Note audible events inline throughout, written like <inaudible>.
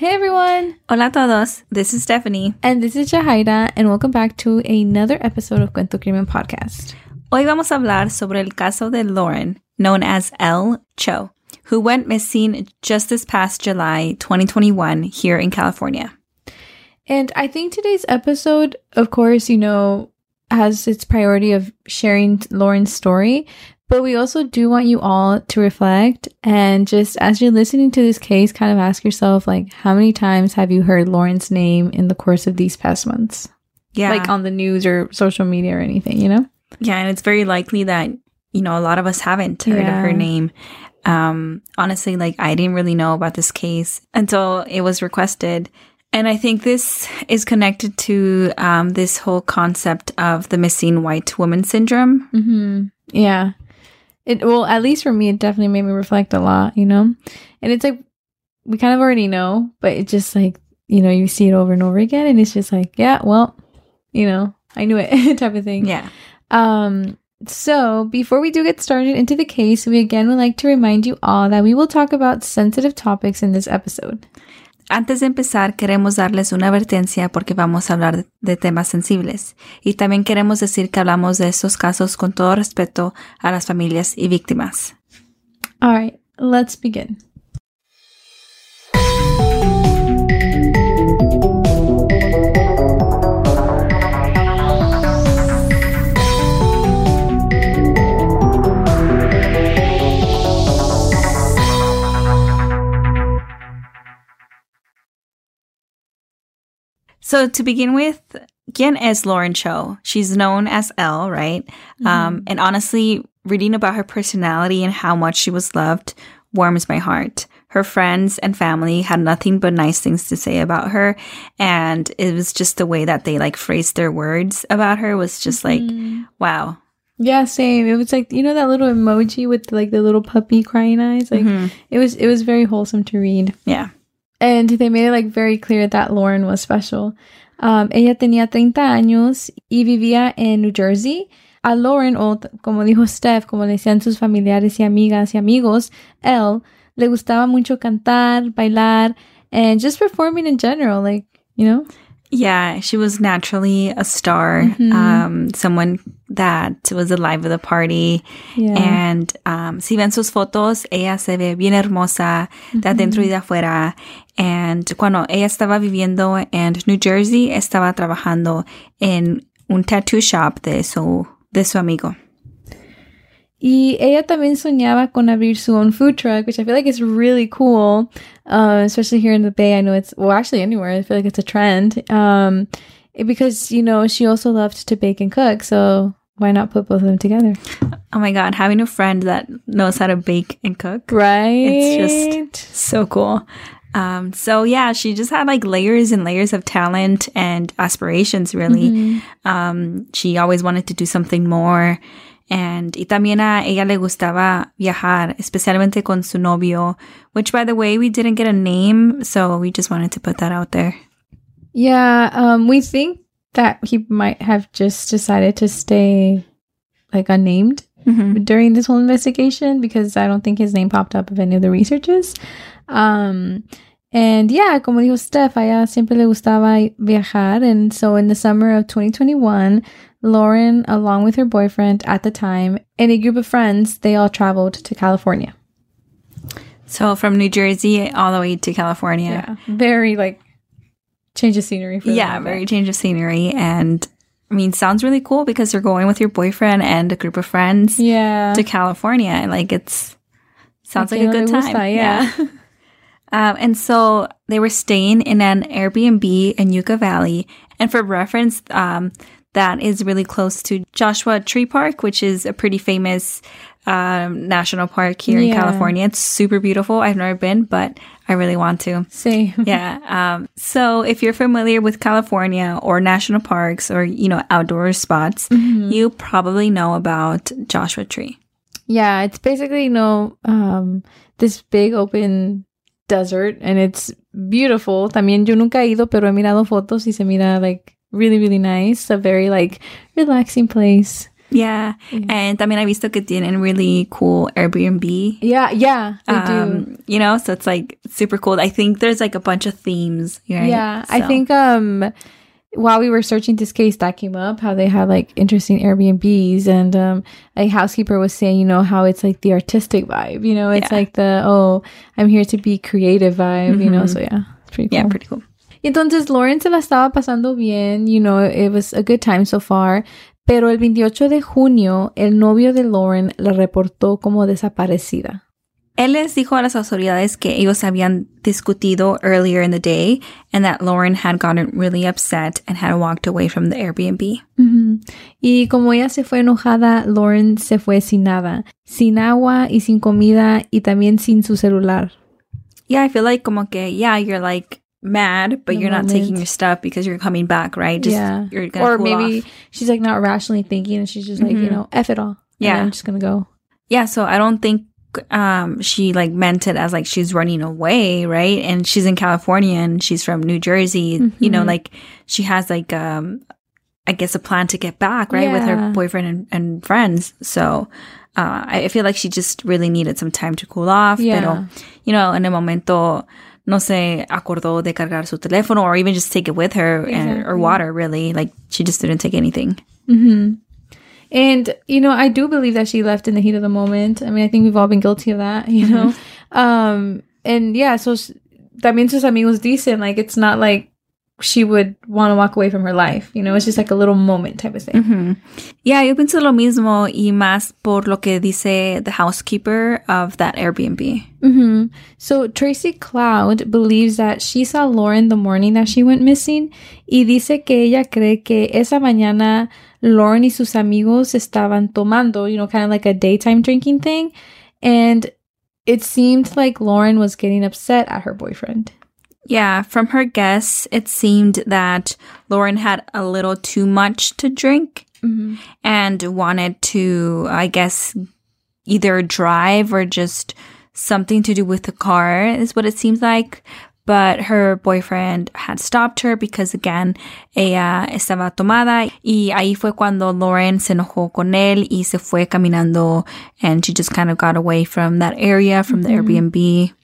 Hey everyone! Hola todos. This is Stephanie. And this is Jahaira, and welcome back to another episode of Cuento Crimen Podcast. Hoy vamos a hablar sobre el caso de Lauren, known as Elle Cho, who went missing just this past July 2021 here in California. And I think today's episode, of course, you know, has its priority of sharing Lauren's story, but we also do want you all to reflect and just as you're listening to this case, kind of ask yourself, like, how many times have you heard Lauren's name in the course of these past months? Yeah. Like on the news or social media or anything, you know? Yeah, and it's very likely that, you know, a lot of us haven't heard Yeah. of her name. Um, honestly, like I didn't really know about this case until it was requested. And I think this is connected to um, this whole concept of the missing white woman syndrome. Mm-hmm. Yeah. It well, at least for me, it definitely made me reflect a lot, you know? And it's like we kind of already know, but it's just like, you know, you see it over and over again and it's just like, yeah, well, you know, I knew it <laughs> type of thing. Yeah. Um, so before we do get started into the case, we again would like to remind you all that we will talk about sensitive topics in this episode. Antes de empezar, queremos darles una advertencia porque vamos a hablar de temas sensibles. Y también queremos decir que hablamos de estos casos con todo respeto a las familias y víctimas. All right, let's begin. So to begin with, ¿quién es Lauren Cho? She's known as Elle, right? Um, and honestly, reading about her personality and how much she was loved warms my heart. Her friends and family had nothing but nice things to say about her. And it was just the way that they like phrased their words about her was just like, wow. Yeah, same. It was like you know that little emoji with like the little puppy crying eyes. Like Mhm. it was it was very wholesome to read. Yeah. And they made it like very clear that Lauren was special. Um, ella tenía 30 años y vivía en New Jersey. A Lauren, o como dijo Steph, como decían sus familiares y amigas y amigos, él le gustaba mucho cantar, bailar, and just performing in general. Like, you know? Yeah, she was naturally a star, Mhm. um, someone that was alive of the party. Yeah. And um, si ven sus fotos, ella se ve bien hermosa de adentro y de afuera. And cuando ella estaba viviendo en New Jersey, estaba trabajando en un tattoo shop de su, de su amigo. Y ella también soñaba con abrir su own food truck, which I feel like is really cool, uh, especially here in the Bay. I know it's, well, actually anywhere. I feel like it's a trend. Um, because, you know, she also loved to bake and cook. So why not put both of them together? Oh my God, having a friend that knows how to bake and cook. Right. It's just So cool. Um, so yeah, she just had like layers and layers of talent and aspirations, really. Mhm. Um, she always wanted to do something more. And y también a ella le gustaba viajar, especialmente con su novio, which by the way, we didn't get a name, so we just wanted to put that out there. Yeah. Um, we think that he might have just decided to stay like unnamed. during this whole investigation because I don't think his name popped up of any of the researches. Um, and yeah, como dijo Steph, a ella siempre le gustaba viajar. And so in the summer of 2021, Lauren, along with her boyfriend at the time, and a group of friends, they all traveled to California. So from New Jersey all the way to California. Yeah. Very like change of scenery. For Yeah, them. very change of scenery. And I mean, sounds really cool because you're going with your boyfriend and a group of friends Yeah. to California. Like, it's sounds like, a good time. gusta, yeah. <laughs> Um, and so they were staying in an Airbnb in Yucca Valley. And for reference, um, that is really close to Joshua Tree Park, which is a pretty famous um, national park here in California. It's super beautiful. I've never been, but I really want to. Same. <laughs> Yeah. Um, so if you're familiar with California or national parks or, you know, outdoor spots, Mm-hmm. you probably know about Joshua Tree. Yeah, it's basically you know um this big open desert and it's beautiful. También yo nunca he ido, pero he mirado fotos y se mira like really really nice. A very like relaxing place. Yeah. yeah. And también I visto que tienen really cool Airbnb. Yeah, yeah, they um, do. You know, so it's like super cool. I think there's like a bunch of themes. Right? Yeah, so. I think um while we were searching this case, that came up how they had like interesting Airbnbs, and um, a housekeeper was saying, you know, how it's like the artistic vibe, you know, it's Yeah. like the oh, I'm here to be creative vibe, you know. Mhm. So yeah, it's pretty cool. Yeah, pretty cool. Entonces Lauren se la estaba pasando bien, you know, it was a good time so far. Pero el 28 de junio, el novio de Lauren la reportó como desaparecida. Él les dijo a las autoridades que ellos habían discutido earlier in the day and that Lauren had gotten really upset and had walked away from the Airbnb. Ujú. Y como ella se fue enojada, Lauren se fue sin nada, sin agua y sin comida y también sin su celular. Yeah, I feel like como que, yeah, you're like mad, but you're not moment. taking your stuff because you're coming back, right? Just, yeah. You're gonna Or cool maybe off. she's like not rationally thinking and she's just like, you Mhm. know, F it all. Yeah. I'm just gonna go. Yeah, so I don't think um she like meant it as like she's running away, right? And she's in California and she's from New Jersey. You know, Mhm. like she has like um I guess a plan to get back, right? With her boyfriend and, and friends. So uh I feel like she just really needed some time to cool off. Yeah. Pero, you know, en el momento no se acordó de cargar su teléfono or even just take it with her and, or water really. Like she just didn't take anything. hmm And, you know, I do believe that she left in the heat of the moment. I mean, I think we've all been guilty of that, <laughs> you know? Um, and yeah, so s- también sus amigos dicen, like, it's not like she would want to walk away from her life, you know? It's just like a little moment type of thing. Ujú. Yeah, yo pienso lo mismo y más por lo que dice the housekeeper of that Airbnb. hmm So Tracy Cloud believes that she saw Lauren the morning that she went missing y dice que ella cree que esa mañana Lauren y sus amigos estaban tomando, you know, kind of like a daytime drinking thing. And it seemed like Lauren was getting upset at her boyfriend. Yeah, from her guess, it seemed that Lauren had a little too much to drink Mm-hmm. and wanted to, I guess, either drive or just something to do with the car, is what it seems like. But her boyfriend had stopped her because, again, ella estaba tomada. Y ahí fue cuando Lauren se enojó con él y se fue caminando. And she just kind of got away from that area, from the Airbnb.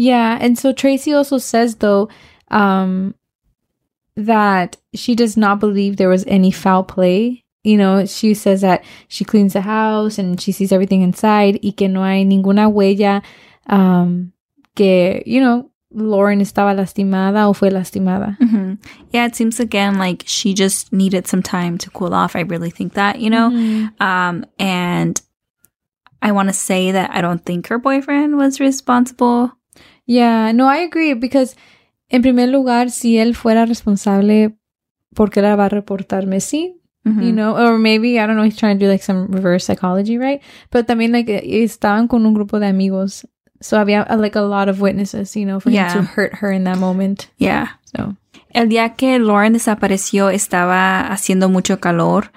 Yeah, and so Tracy also says though um that she does not believe there was any foul play. You know, she says that she cleans the house and she sees everything inside y que no hay ninguna huella um que, you know, Lauren estaba lastimada o fue lastimada. hmm Yeah, it seems again like she just needed some time to cool off. I really think that, you know? Mhm. Um, and I want to say that I don't think her boyfriend was responsible. Yeah, no, I agree because en primer lugar, si él fuera responsable, ¿por qué la va a reportar Messi? You know, or maybe I don't know, he's trying to do like some reverse psychology, right? But también like estaban con un grupo de amigos, so había like a lot of witnesses, you know, for Yeah. him to hurt her in that moment. Yeah. So El día que Lauren desapareció estaba haciendo mucho calor.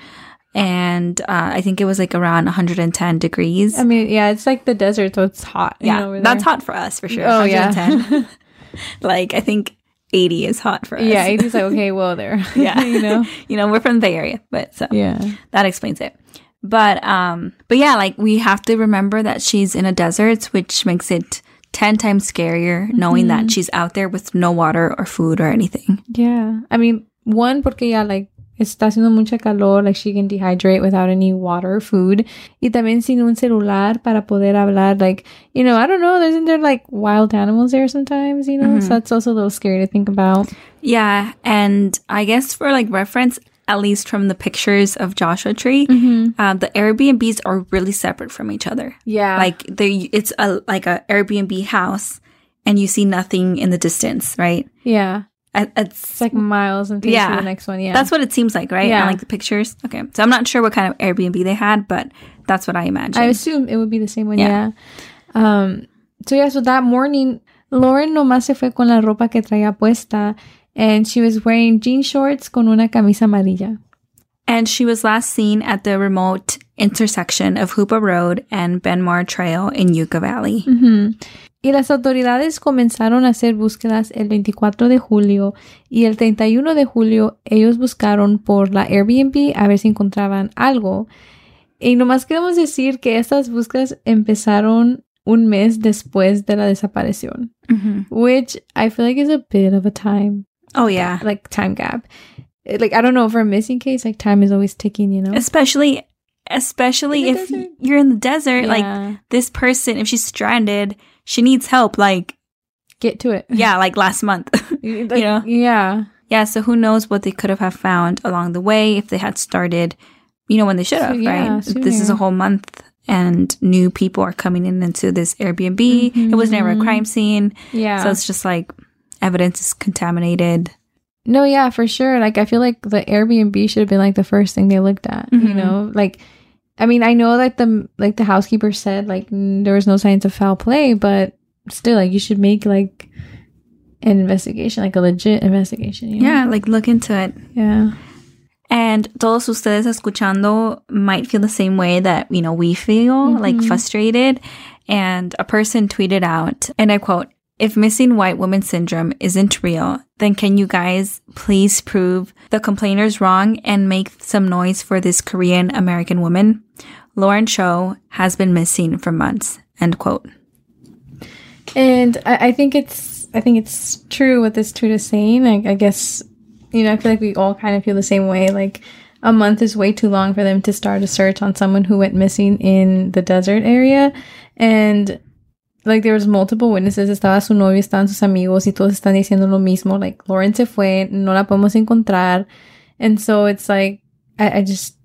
And uh, I think it was like around 110 degrees. I mean, yeah, it's like the desert, so it's hot. you yeah, know, that's hot for us for sure. Oh yeah, <laughs> like, I think 80 is hot for us. yeah. He's like, okay, <laughs> well, there, yeah. <laughs> you know, you know, we're from the Bay Area, but so. yeah, that explains it. But um but yeah, like we have to remember that she's in a desert, which makes it 10 times scarier knowing that she's out there with no water or food or anything. yeah. I mean, one porque ya like está haciendo mucha calor, like she can dehydrate without any water, or food, y también sin un celular para poder hablar. Like, you know, I don't know, isn't there like wild animals there sometimes? You know, so that's also a little scary to think about. Yeah, and I guess for like reference, at least from the pictures of Joshua Tree, uh, the Airbnbs are really separate from each other. Yeah, Like they, it's a like a Airbnb house, and you see nothing in the distance, right? yeah, It's it's like miles until Yeah. the next one. Yeah, That's what it seems like, right? Yeah. I like the pictures. Okay. So I'm not sure what kind of Airbnb they had, but that's what I imagine. I assume it would be the same one. Yeah. Yeah. Um. So yeah. So that morning, Lauren nomás se fue con la ropa que traía puesta, and she was wearing jean shorts con una camisa amarilla. and she was last seen at the remote intersection of Hoopa Road and Benmar Trail in Yucca Valley. Ujú. Y las autoridades comenzaron a hacer búsquedas el 24 de julio y el 31 de julio ellos buscaron por la Airbnb a ver si encontraban algo. Y nomás queremos decir que estas búsquedas empezaron un mes después de la desaparición, which I feel like is a bit of a time, Oh yeah. like time gap. Like I don't know for a missing case, like time is always ticking, you know. Especially especially if desert. you're in the desert like this person if she's stranded, she needs help like get to it. yeah, like last month. <laughs> you know? Yeah. yeah, so who knows what they could have have found along the way if they had started you know when they should So, have, yeah, right? This is a whole month and new people are coming in into this Airbnb. It was never a Mhm. crime scene. Yeah. So it's just like evidence is contaminated. No, yeah, for sure. Like I feel like the Airbnb should have been like the first thing they looked at. You Mhm. know, like I mean, I know that the like the housekeeper said like mm, there was no signs of foul play, but still, like you should make like an investigation, like a legit investigation. You know? Yeah, like look into it. yeah, And todos ustedes escuchando might feel the same way that, you know, we feel, like Mhm. frustrated. And a person tweeted out, and I quote, if missing white woman syndrome isn't real, then can you guys please prove the complainers wrong and make some noise for this Korean American woman? Lauren Cho has been missing for months. End quote. and I, I think it's I think it's true what this tweet is saying. I guess you know I feel like we all kind of feel the same way. Like a month is way too long for them to start a search on someone who went missing in the desert area, and like there was multiple witnesses. Estaba su novio, estaban sus amigos, y todos están diciendo lo mismo. Like Lauren se fue, no la podemos encontrar, and so it's like I, I just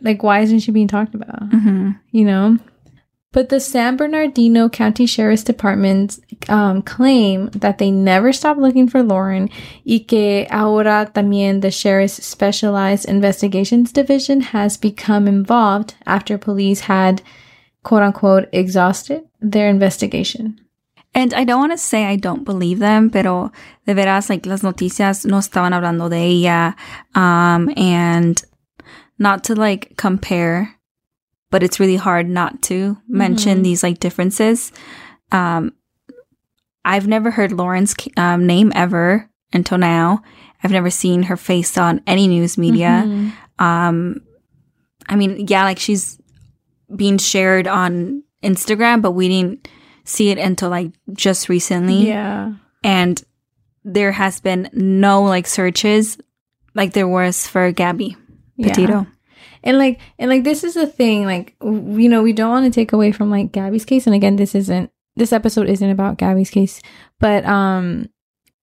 like why isn't she being talked about? Mm-hmm. you know. But the San Bernardino County Sheriff's Department um, claim that they never stopped looking for Lauren y que ahora también the Sheriff's Specialized Investigations Division has become involved after police had quote unquote exhausted their investigation. And I don't want to say I don't believe them, pero de veras, like, las noticias no estaban hablando de ella. Um, and not to, like, compare, but it's really hard not to mention Mhm. these, like, differences. Um, I've never heard Lauren's um, name ever until now. I've never seen her face on any news media. Mhm. Um, I mean, yeah, like she's being shared on Instagram, but we didn't see it until like just recently. Yeah. And there has been no like searches like there was for Gabby Yeah. And like and like this is the thing, like w- you know, we don't want to take away from like Gabby's case. And again, this isn't this episode isn't about Gabby's case, but um,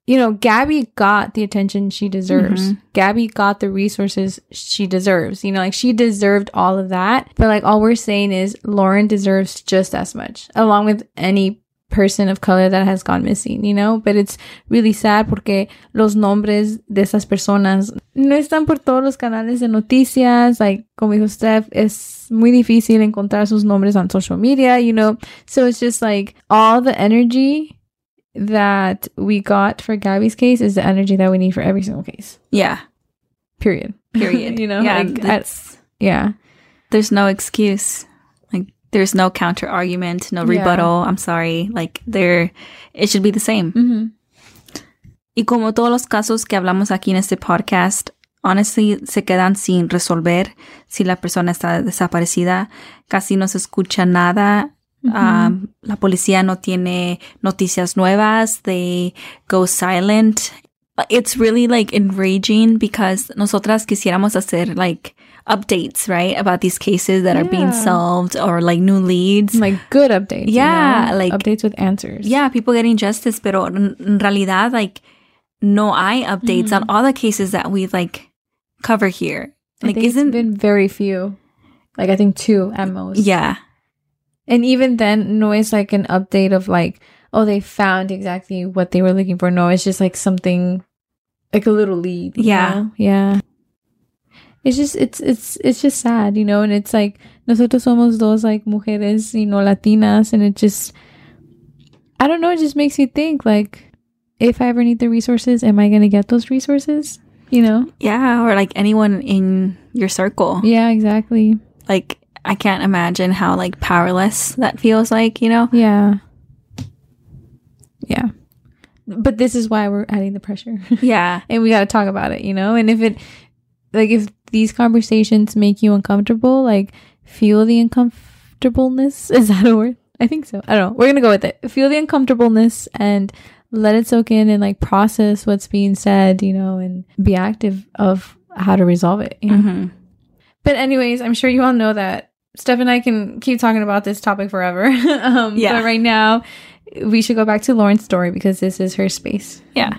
you know, Gabby got the attention she deserves. Mhm. Gabby got the resources she deserves. You know, like she deserved all of that. But like all we're saying is Lauren deserves just as much, along with any person of color that has gone missing, you know? But it's really sad porque los nombres de esas personas no están por todos los canales de noticias. Like, como dijo Steph, es muy difícil encontrar sus nombres on social media, you know? So it's just like all the energy that we got for Gabby's case is the energy that we need for every single case. Yeah. Period. Period. <laughs> you know? yeah, like, it's- yeah. there's no excuse. Like there's no counter argument, no Yeah. rebuttal. I'm sorry. Like there, it should be the same. Mm-hmm. Y como todos los casos que hablamos aquí en este podcast, honestly, se quedan sin resolver si la persona está desaparecida. Casi no se escucha nada. Um, la policía no tiene noticias nuevas. They go silent. It's really like enraging because nosotras quisiéramos hacer like updates, right? About these cases that are being solved or like new leads. Like good updates. you Yeah, know? like- updates with answers. yeah, people getting justice, pero en, realidad, like, no hay updates on all the cases that we like cover here. Like, isn't been very few. Like I think two at most. yeah, And even then, no, it's like an update of like, oh, they found exactly what they were looking for. No, it's just like something, like a little lead. Yeah. know? yeah. It's just it's it's it's just sad, you know. And it's like nosotros somos dos like mujeres, you know, Latinas, and it just, I don't know. It just makes you think like, if I ever need the resources, am I gonna get those resources? You know? yeah, or like anyone in your circle. Yeah, exactly. Like, I can't imagine how like powerless that feels like. You know? Yeah. Yeah. But this is why we're adding the pressure. <laughs> Yeah, and we got to talk about it, you know? And if it, like, if these conversations make you uncomfortable, like, feel the uncomfortableness. <laughs> Is that a word? I think so. I don't know. We're gonna go with it. Feel the uncomfortableness and let it soak in and like process what's being said, you know, and be active of how to resolve it. You know? mm-hmm. But anyways, I'm sure you all know that Steph and I can keep talking about this topic forever. <laughs> um, yeah. But right now, we should go back to Lauren's story because this is her space. Yeah.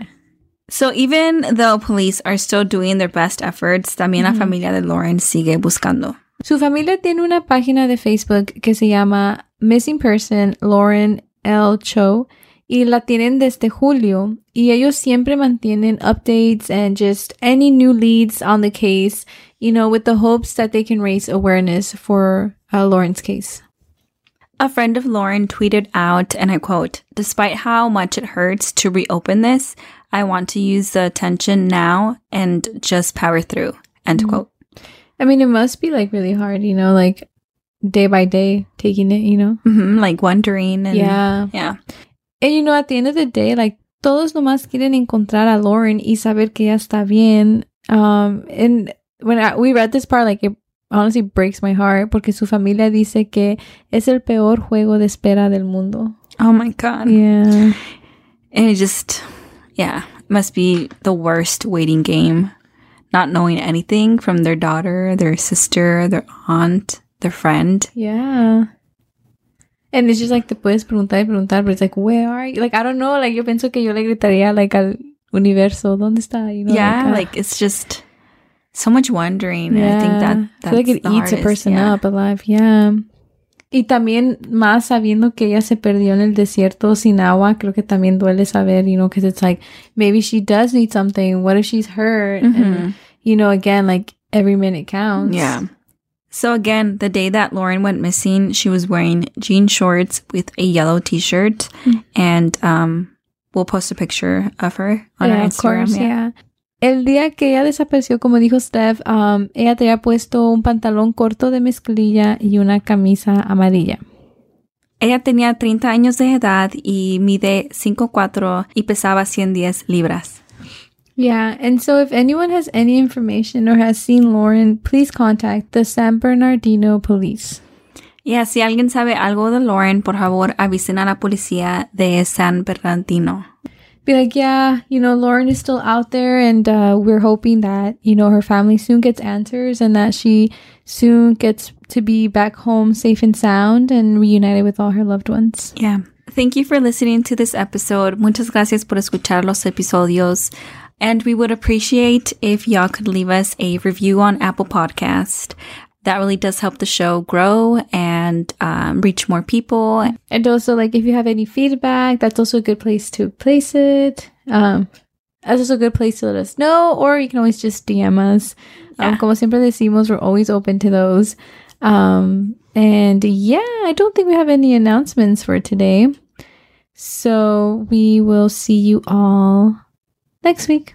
So even though police are still doing their best efforts, también mm-hmm. la familia de Lauren sigue buscando. Su familia tiene una página de Facebook que se llama Missing Person Lauren L. Cho y la tienen desde julio y ellos siempre mantienen updates and just any new leads on the case, you know, with the hopes that they can raise awareness for uh, Lauren's case. A friend of Lauren tweeted out, and I quote, Despite how much it hurts to reopen this, I want to use the attention now and just power through. End mm-hmm. quote. I mean, it must be like really hard, you know, like day by day taking it, you know? Mm-hmm, like wondering. And, yeah. Yeah. And you know, at the end of the day, like todos nomás quieren encontrar a Lauren y saber que ella está bien. Um, and when I, we read this part, like it honestly breaks my heart porque su familia dice que es el peor juego de espera del mundo. Oh my God. Yeah. And it just, yeah, must be the worst waiting game. Not knowing anything from their daughter, their sister, their aunt, their friend. Yeah. And it's just like te puedes preguntar y preguntar, but it's like, where are you? Like, I don't know. Like, yo pienso que yo le gritaría, like, al universo, ¿dónde está? You know, yeah, like, uh, like it's just so much wondering. Yeah. I think that that's I feel like it eats hardest, a person yeah. up alive. Yeah. Y también más sabiendo que ella se perdió en el desierto sin agua, creo que también duele saber, you know, because it's like maybe she does need something. What if she's hurt? Mm-hmm. And, you know, again, like every minute counts. Yeah. So again, the day that Lauren went missing, she was wearing jean shorts with a yellow t-shirt, mm-hmm. and um, we'll post a picture of her on yeah, our Instagram. Course, yeah. yeah. El día que ella desapareció, como dijo Steph, um, ella tenía puesto un pantalón corto de mezclilla y una camisa amarilla. Ella tenía 30 años de edad y mide 5'4 y pesaba 110 libras. Yeah, and so if anyone has any information or has seen Lauren, please contact the San Bernardino Police. Yeah, si alguien sabe algo de Lauren, por favor avisen a la policía de San Bernardino be like, yeah, you know, Lauren is still out there, and uh, we're hoping that you know her family soon gets answers and that she soon gets to be back home safe and sound and reunited with all her loved ones. Yeah. Thank you for listening to this episode. Muchas gracias por escuchar los episodios. And we would appreciate if y'all could leave us a review on Apple Podcast that really does help the show grow and um, reach more people. And also, like, if you have any feedback, that's also a good place to place it. Um, that's also a good place to let us know, or you can always just DM us. Um, yeah. Um, como siempre decimos, we're always open to those. Um, and yeah, I don't think we have any announcements for today. So we will see you all next week.